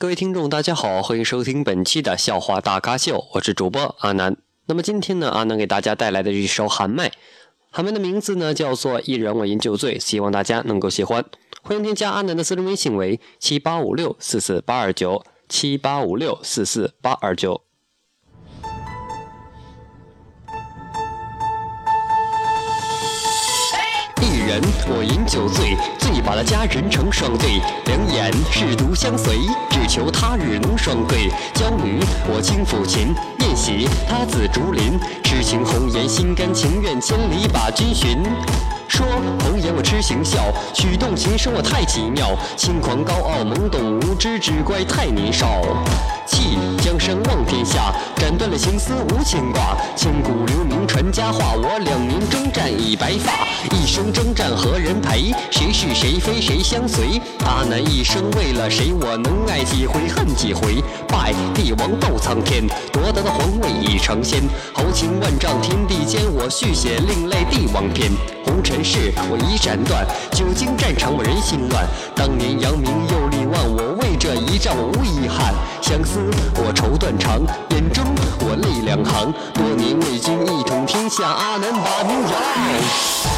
各位听众，大家好，欢迎收听本期的笑话大咖秀，我是主播阿南。那么今天呢，阿南给大家带来的一首喊麦，喊麦的名字呢叫做《一人我饮酒醉》，希望大家能够喜欢。欢迎添加阿南的私人微信为七八五六四四八二九七八五六四四八二九。人我饮酒醉，醉把那佳人成双对，两眼是独相随，只求他日能双对。娇女我轻抚琴，宴喜他自竹林，痴情红颜心甘情愿，千里把君寻。说红颜我痴情笑，曲动琴声我太奇妙，轻狂高傲懵懂无知，只怪太年少。弃江山望天下，斩断了情丝无牵挂，千古留名传佳话。我两年征战已白发，一生征战何人陪？谁是谁非谁相随？阿难一生为了谁？我能爱几回恨几回？拜帝王斗苍天，夺得的皇位已成仙。豪情万丈天地间，我续写另类帝王篇。红尘事我已斩断，久经战场我人心乱。当年扬名又立万，我为这一战我无遗憾。相思我愁断肠，眼中我泪两行。多年未君一统天下，阿南把名扬。